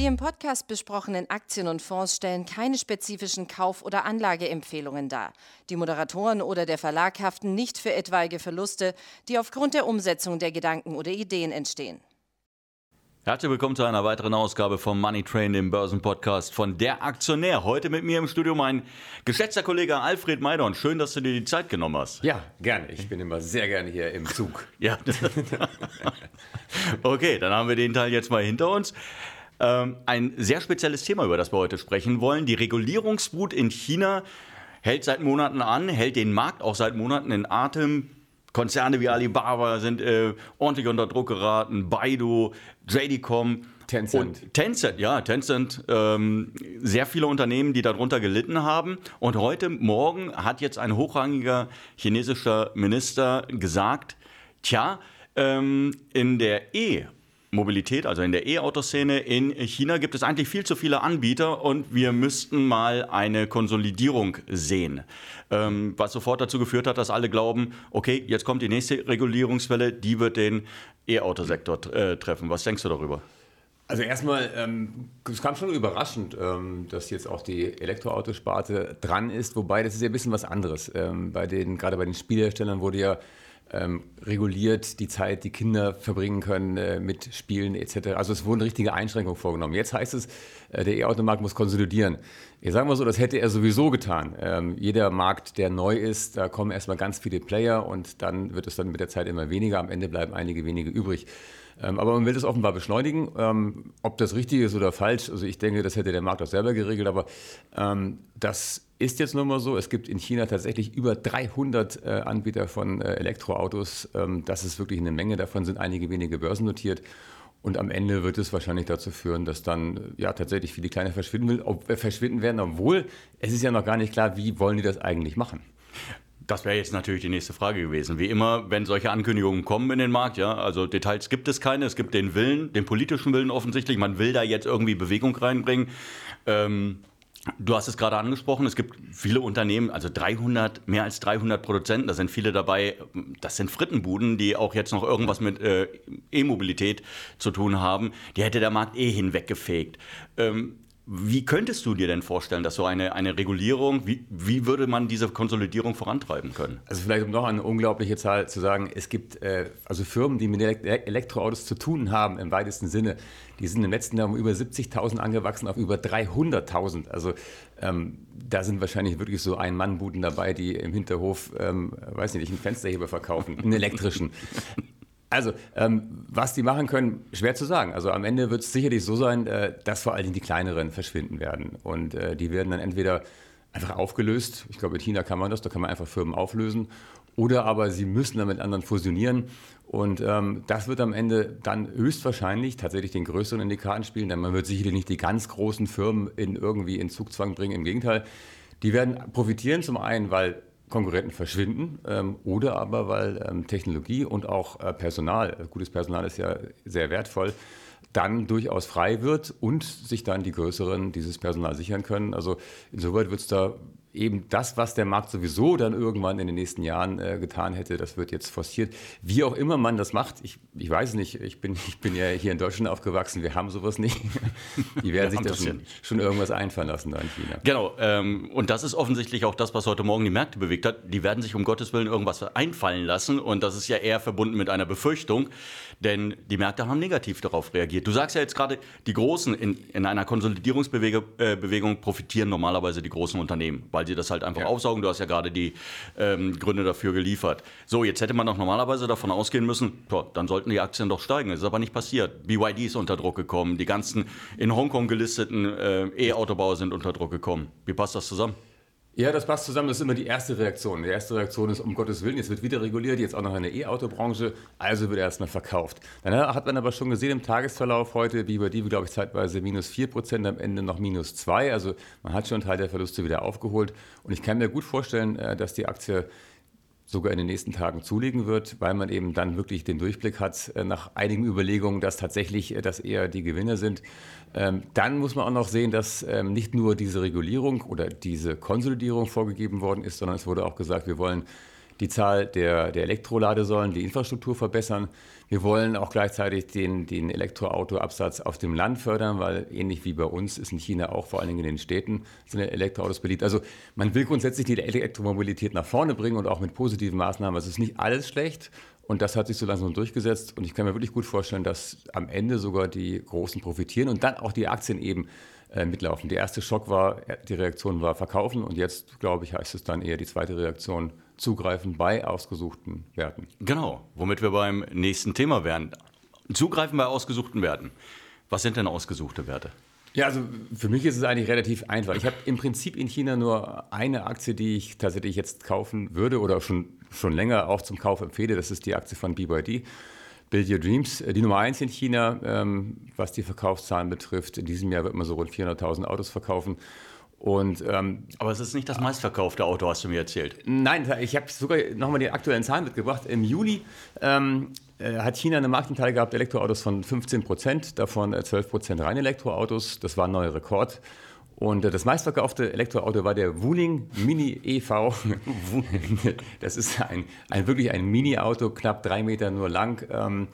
Die im Podcast besprochenen Aktien und Fonds stellen keine spezifischen Kauf- oder Anlageempfehlungen dar. Die Moderatoren oder der Verlag haften nicht für etwaige Verluste, die aufgrund der Umsetzung der Gedanken oder Ideen entstehen. Herzlich willkommen zu einer weiteren Ausgabe vom Money Train, dem Börsenpodcast von Der Aktionär. Heute mit mir im Studio mein geschätzter Kollege Alfred Maidon. Schön, dass du dir die Zeit genommen hast. Ja, gerne. Ich bin immer sehr gerne hier im Zug. Ja. okay, dann haben wir den Teil jetzt mal hinter uns. Ähm, ein sehr spezielles Thema, über das wir heute sprechen wollen. Die Regulierungswut in China hält seit Monaten an, hält den Markt auch seit Monaten in Atem. Konzerne wie Alibaba sind äh, ordentlich unter Druck geraten, Baidu, JD.com. Tencent. Und Tencent, ja, Tencent, ähm, sehr viele Unternehmen, die darunter gelitten haben. Und heute Morgen hat jetzt ein hochrangiger chinesischer Minister gesagt, tja, ähm, in der E- Mobilität, also in der E-Auto-Szene in China gibt es eigentlich viel zu viele Anbieter und wir müssten mal eine Konsolidierung sehen. Ähm, was sofort dazu geführt hat, dass alle glauben, okay, jetzt kommt die nächste Regulierungswelle, die wird den E-Auto-Sektor äh, treffen. Was denkst du darüber? Also erstmal, ähm, es kam schon überraschend, ähm, dass jetzt auch die Elektroautosparte dran ist, wobei das ist ja ein bisschen was anderes. Ähm, bei den, gerade bei den Spielherstellern wurde ja ähm, reguliert die Zeit, die Kinder verbringen können äh, mit Spielen etc. Also es wurden richtige Einschränkungen vorgenommen. Jetzt heißt es, äh, der E-Automarkt muss konsolidieren. Ich sage mal so, das hätte er sowieso getan. Ähm, jeder Markt, der neu ist, da kommen erstmal ganz viele Player und dann wird es dann mit der Zeit immer weniger. Am Ende bleiben einige wenige übrig. Ähm, aber man will das offenbar beschleunigen. Ähm, ob das richtig ist oder falsch, also ich denke, das hätte der Markt auch selber geregelt, aber ähm, das ist jetzt nun mal so. Es gibt in China tatsächlich über 300 äh, Anbieter von äh, Elektroautos. Das ist wirklich eine Menge. Davon sind einige wenige börsennotiert. Und am Ende wird es wahrscheinlich dazu führen, dass dann ja tatsächlich viele kleine verschwinden, will, ob, äh, verschwinden werden, obwohl es ist ja noch gar nicht klar, wie wollen die das eigentlich machen. Das wäre jetzt natürlich die nächste Frage gewesen. Wie immer, wenn solche Ankündigungen kommen in den Markt, ja, also Details gibt es keine, es gibt den Willen, den politischen Willen offensichtlich, man will da jetzt irgendwie Bewegung reinbringen. Ähm, Du hast es gerade angesprochen, es gibt viele Unternehmen, also 300, mehr als 300 Produzenten, da sind viele dabei, das sind Frittenbuden, die auch jetzt noch irgendwas mit äh, E-Mobilität zu tun haben. Die hätte der Markt eh hinweggefegt. Ähm, wie könntest du dir denn vorstellen, dass so eine, eine Regulierung, wie, wie würde man diese Konsolidierung vorantreiben können? Also vielleicht um noch eine unglaubliche Zahl zu sagen, es gibt äh, also Firmen, die mit Elektroautos zu tun haben im weitesten Sinne, die sind im letzten Jahr um über 70.000 angewachsen auf über 300.000. Also ähm, da sind wahrscheinlich wirklich so Ein-Mann-Buden dabei, die im Hinterhof, ähm, weiß nicht, einen Fensterheber verkaufen, einen elektrischen. Also, ähm, was die machen können, schwer zu sagen. Also am Ende wird es sicherlich so sein, äh, dass vor allen Dingen die kleineren verschwinden werden. Und äh, die werden dann entweder einfach aufgelöst. Ich glaube, in China kann man das, da kann man einfach Firmen auflösen. Oder aber sie müssen dann mit anderen fusionieren. Und ähm, das wird am Ende dann höchstwahrscheinlich tatsächlich den größeren in die Karten spielen, denn man wird sicherlich nicht die ganz großen Firmen in irgendwie in Zugzwang bringen. Im Gegenteil, die werden profitieren zum einen, weil Konkurrenten verschwinden ähm, oder aber weil ähm, Technologie und auch äh, Personal, äh, gutes Personal ist ja sehr wertvoll, dann durchaus frei wird und sich dann die Größeren dieses Personal sichern können. Also insoweit wird es da eben das, was der Markt sowieso dann irgendwann in den nächsten Jahren äh, getan hätte, das wird jetzt forciert. Wie auch immer man das macht, ich, ich weiß nicht, ich bin, ich bin ja hier in Deutschland aufgewachsen, wir haben sowas nicht. Die werden sich da schon, schon, irgendwas einfallen lassen da in China. Genau, ähm, und das ist offensichtlich auch das, was heute Morgen die Märkte bewegt hat. Die werden sich um Gottes Willen irgendwas einfallen lassen und das ist ja eher verbunden mit einer Befürchtung, denn die Märkte haben negativ darauf reagiert. Du sagst ja jetzt gerade, die Großen in, in einer Konsolidierungsbewegung äh, profitieren normalerweise die großen Unternehmen, weil sie das halt einfach ja. aufsaugen. Du hast ja gerade die ähm, Gründe dafür geliefert. So, jetzt hätte man doch normalerweise davon ausgehen müssen, toh, dann sollten die Aktien doch steigen. Das ist aber nicht passiert. BYD ist unter Druck gekommen. Die ganzen in Hongkong gelisteten äh, E-Autobauer sind unter Druck gekommen. Wie passt das zusammen? Ja, das passt zusammen. Das ist immer die erste Reaktion. Die erste Reaktion ist, um Gottes Willen, jetzt wird wieder reguliert, jetzt auch noch in der E-Auto-Branche, also wird erstmal verkauft. Dann hat man aber schon gesehen im Tagesverlauf heute, wie bei die, glaube ich, zeitweise minus 4 Prozent, am Ende noch minus 2. Also man hat schon einen Teil der Verluste wieder aufgeholt. Und ich kann mir gut vorstellen, äh, dass die Aktie sogar in den nächsten Tagen zulegen wird, weil man eben dann wirklich den Durchblick hat äh, nach einigen Überlegungen, dass tatsächlich äh, das eher die Gewinner sind. Ähm, dann muss man auch noch sehen, dass ähm, nicht nur diese Regulierung oder diese Konsolidierung vorgegeben worden ist, sondern es wurde auch gesagt, wir wollen die Zahl der, der Elektroladesäulen, die Infrastruktur verbessern. Wir wollen auch gleichzeitig den, den Elektroautoabsatz auf dem Land fördern, weil ähnlich wie bei uns ist in China auch vor allen Dingen in den Städten sind Elektroautos beliebt. Also man will grundsätzlich die Elektromobilität nach vorne bringen und auch mit positiven Maßnahmen. Es ist nicht alles schlecht. Und das hat sich so langsam durchgesetzt. Und ich kann mir wirklich gut vorstellen, dass am Ende sogar die Großen profitieren und dann auch die Aktien eben äh, mitlaufen. Der erste Schock war, die Reaktion war verkaufen und jetzt, glaube ich, heißt es dann eher die zweite Reaktion zugreifen bei ausgesuchten Werten. Genau, womit wir beim nächsten Thema wären. Zugreifen bei ausgesuchten Werten. Was sind denn ausgesuchte Werte? Ja, also für mich ist es eigentlich relativ einfach. Ich habe im Prinzip in China nur eine Aktie, die ich tatsächlich jetzt kaufen würde oder schon, schon länger auch zum Kauf empfehle. Das ist die Aktie von BYD. Build Your Dreams, die Nummer eins in China, ähm, was die Verkaufszahlen betrifft. In diesem Jahr wird man so rund 400.000 Autos verkaufen. Und, ähm, Aber es ist nicht das meistverkaufte Auto, hast du mir erzählt. Nein, ich habe sogar nochmal die aktuellen Zahlen mitgebracht. Im Juli ähm, äh, hat China eine Marktanteil gehabt, Elektroautos von 15 Prozent, davon 12 äh, Prozent reine Elektroautos. Das war ein neuer Rekord. Und äh, das meistverkaufte Elektroauto war der Wuling Mini EV. das ist ein, ein wirklich ein Mini-Auto, knapp drei Meter nur lang. Ähm,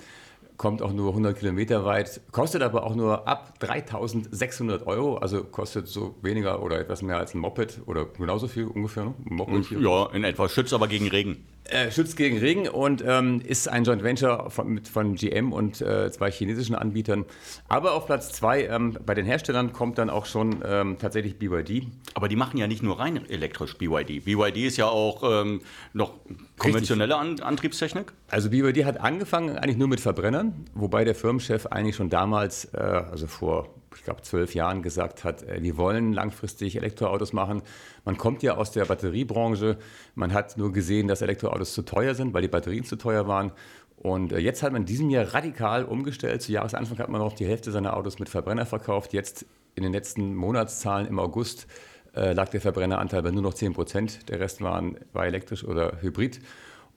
kommt auch nur 100 Kilometer weit, kostet aber auch nur ab 3600 Euro, also kostet so weniger oder etwas mehr als ein Moped oder genauso viel ungefähr. Ne? Moped ja, in etwa. Schützt aber gegen Regen. Äh, schützt gegen Regen und ähm, ist ein Joint Venture von, von GM und äh, zwei chinesischen Anbietern. Aber auf Platz zwei ähm, bei den Herstellern kommt dann auch schon ähm, tatsächlich BYD. Aber die machen ja nicht nur rein elektrisch BYD. BYD ist ja auch ähm, noch konventionelle An Antriebstechnik. Also BYD hat angefangen eigentlich nur mit Verbrennern, wobei der Firmenchef eigentlich schon damals, äh, also vor ich glaube, zwölf Jahren gesagt hat, äh, wir wollen langfristig Elektroautos machen. Man kommt ja aus der Batteriebranche. Man hat nur gesehen, dass Elektroautos zu teuer sind, weil die Batterien zu teuer waren. Und äh, jetzt hat man in diesem Jahr radikal umgestellt. Zu Jahresanfang hat man noch die Hälfte seiner Autos mit Verbrenner verkauft. Jetzt in den letzten Monatszahlen im August äh, lag der Verbrenneranteil bei nur noch 10 Prozent. Der Rest waren, war elektrisch oder hybrid.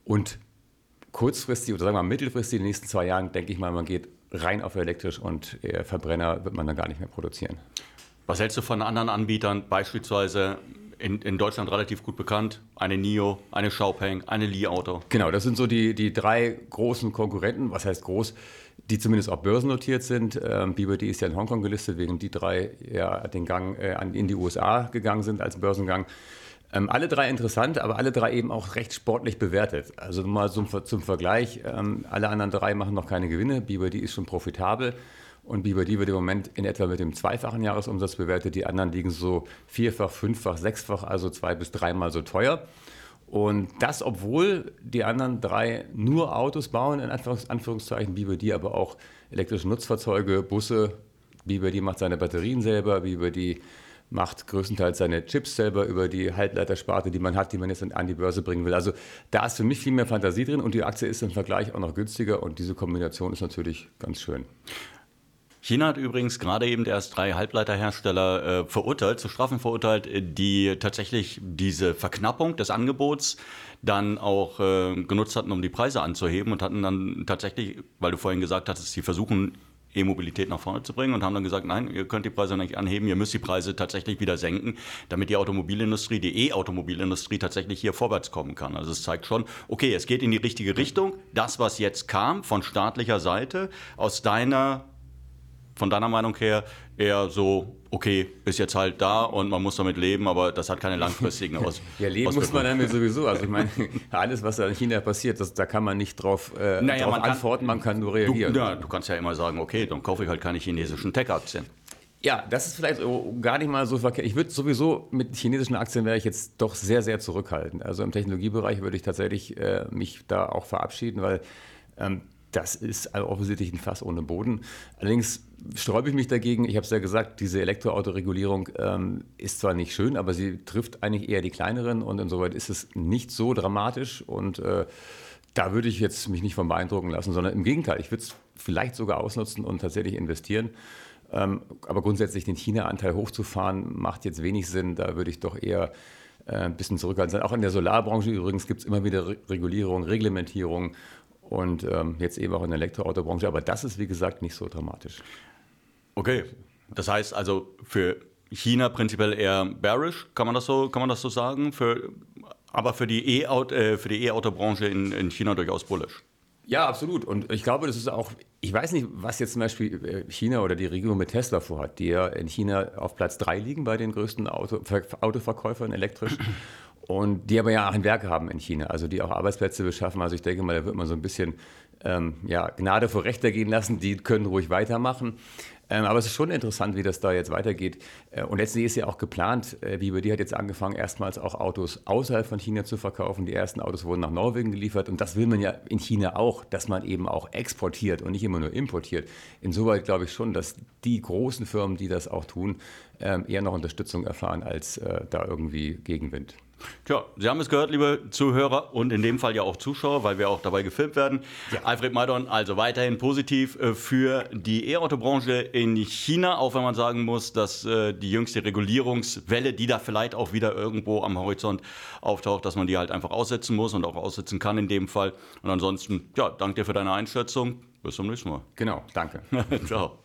Und kurzfristig oder sagen wir mal mittelfristig, in den nächsten zwei Jahren, denke ich mal, man geht rein auf elektrisch und Verbrenner wird man dann gar nicht mehr produzieren. Was hältst du von anderen Anbietern, beispielsweise in, in, Deutschland relativ gut bekannt. Eine NIO, eine Xiaopeng, eine Li Auto. Genau, das sind so die, die drei großen Konkurrenten, was heißt groß, die zumindest auch börsennotiert sind. Ähm, BYD ist ja in Hongkong gelistet, während die drei ja den Gang äh, in die USA gegangen sind als Börsengang. Ähm, alle drei interessant, aber alle drei eben auch recht sportlich bewertet. Also mal zum, zum Vergleich, ähm, alle anderen drei machen noch keine Gewinne. BYD ist schon profitabel und BYD wird im Moment in etwa mit dem zweifachen Jahresumsatz bewertet. Die anderen liegen so vierfach, fünffach, sechsfach, also zwei bis dreimal so teuer. Und das, obwohl die anderen drei nur Autos bauen, in Anführungszeichen, BYD aber auch elektrische Nutzfahrzeuge, Busse. BYD macht seine Batterien selber, BYD macht größtenteils seine Chips selber über die Halbleitersparte, die man hat, die man jetzt an die Börse bringen will. Also da ist für mich viel mehr Fantasie drin und die Aktie ist im Vergleich auch noch günstiger und diese Kombination ist natürlich ganz schön. China hat übrigens gerade eben erst drei Halbleiterhersteller äh, verurteilt, zu Strafen verurteilt, äh, die tatsächlich diese Verknappung des Angebots dann auch äh, genutzt hatten, um die Preise anzuheben und hatten dann tatsächlich, weil du vorhin gesagt hattest, sie versuchen E-Mobilität nach vorne zu bringen und haben dann gesagt, nein, ihr könnt die Preise nicht anheben, ihr müsst die Preise tatsächlich wieder senken, damit die Automobilindustrie, die E-Automobilindustrie tatsächlich hier vorwärts kommen kann. Also es zeigt schon, okay, es geht in die richtige Richtung. Das, was jetzt kam von staatlicher Seite, aus deiner von deiner Meinung her eher so, okay, ist jetzt halt da und man muss damit leben, aber das hat keine langfristigen Aus Ja, leben muss man damit sowieso. Also ich meine, alles, was in China passiert, das, da kann man nicht drauf, äh, naja, drauf man antworten, man kann nur reagieren. Du, ja, du kannst ja immer sagen, okay, dann kaufe ich halt keine chinesischen Tech-Aktien. Ja, das ist vielleicht gar nicht mal so verkehrt. Ich würde sowieso mit chinesischen Aktien wäre ich jetzt doch sehr, sehr zurückhaltend. Also im Technologiebereich würde ich tatsächlich äh, mich da auch verabschieden, weil ähm, das ist offensichtlich ein Fass ohne Boden. Allerdings sträube ich mich dagegen. Ich habe es ja gesagt, diese Elektroautoregulierung ähm, ist zwar nicht schön, aber sie trifft eigentlich eher die kleineren und insoweit ist es nicht so dramatisch und äh, da würde ich jetzt mich nicht von beeindrucken lassen, sondern im Gegenteil, ich würde es vielleicht sogar ausnutzen und tatsächlich investieren. Ähm, aber grundsätzlich den China-Anteil hochzufahren, macht jetzt wenig Sinn. Da würde ich doch eher äh, ein bisschen zurückhaltend sein. Auch in der Solarbranche übrigens gibt es immer wieder Re Regulierung, Reglementierung und ähm, jetzt eben auch in der Elektroautobranche. Aber das ist, wie gesagt, nicht so dramatisch. Okay, das heißt also für China prinzipiell eher bearish, kann man das so, kann man das so sagen? Für Aber für die E-Auto-Branche äh, in, in China durchaus bullisch. Ja, absolut. Und ich glaube, das ist auch, ich weiß nicht, was jetzt zum Beispiel äh, China oder die Regierung mit Tesla vorhat, die ja in China auf Platz 3 liegen bei den größten Auto, Autoverkäufern elektrisch. Und die aber ja auch ein Werk haben in China, also die auch Arbeitsplätze beschaffen. Also ich denke mal, da wird man so ein bisschen ähm, ja, Gnade vor Rechter gehen lassen. Die können ruhig weitermachen. Ähm, aber es ist schon interessant, wie das da jetzt weitergeht. Äh, und letztendlich ist ja auch geplant, äh, BYD hat jetzt angefangen, erstmals auch Autos außerhalb von China zu verkaufen. Die ersten Autos wurden nach Norwegen geliefert. Und das will man ja in China auch, dass man eben auch exportiert und nicht immer nur importiert. Insoweit glaube ich schon, dass die großen Firmen, die das auch tun, ähm, eher noch Unterstützung erfahren als äh, da irgendwie Gegenwind. Tja, Sie haben es gehört, liebe Zuhörer und in dem Fall ja auch Zuschauer, weil wir auch dabei gefilmt werden. Ja. Alfred Maidon, also weiterhin positiv äh, für die E-Auto-Branche in China, auch wenn man sagen muss, dass äh, die jüngste Regulierungswelle, die da vielleicht auch wieder irgendwo am Horizont auftaucht, dass man die halt einfach aussetzen muss und auch aussetzen kann in dem Fall. Und ansonsten, ja, danke dir für deine Einschätzung. Bis zum nächsten Mal. Genau, danke. Ciao.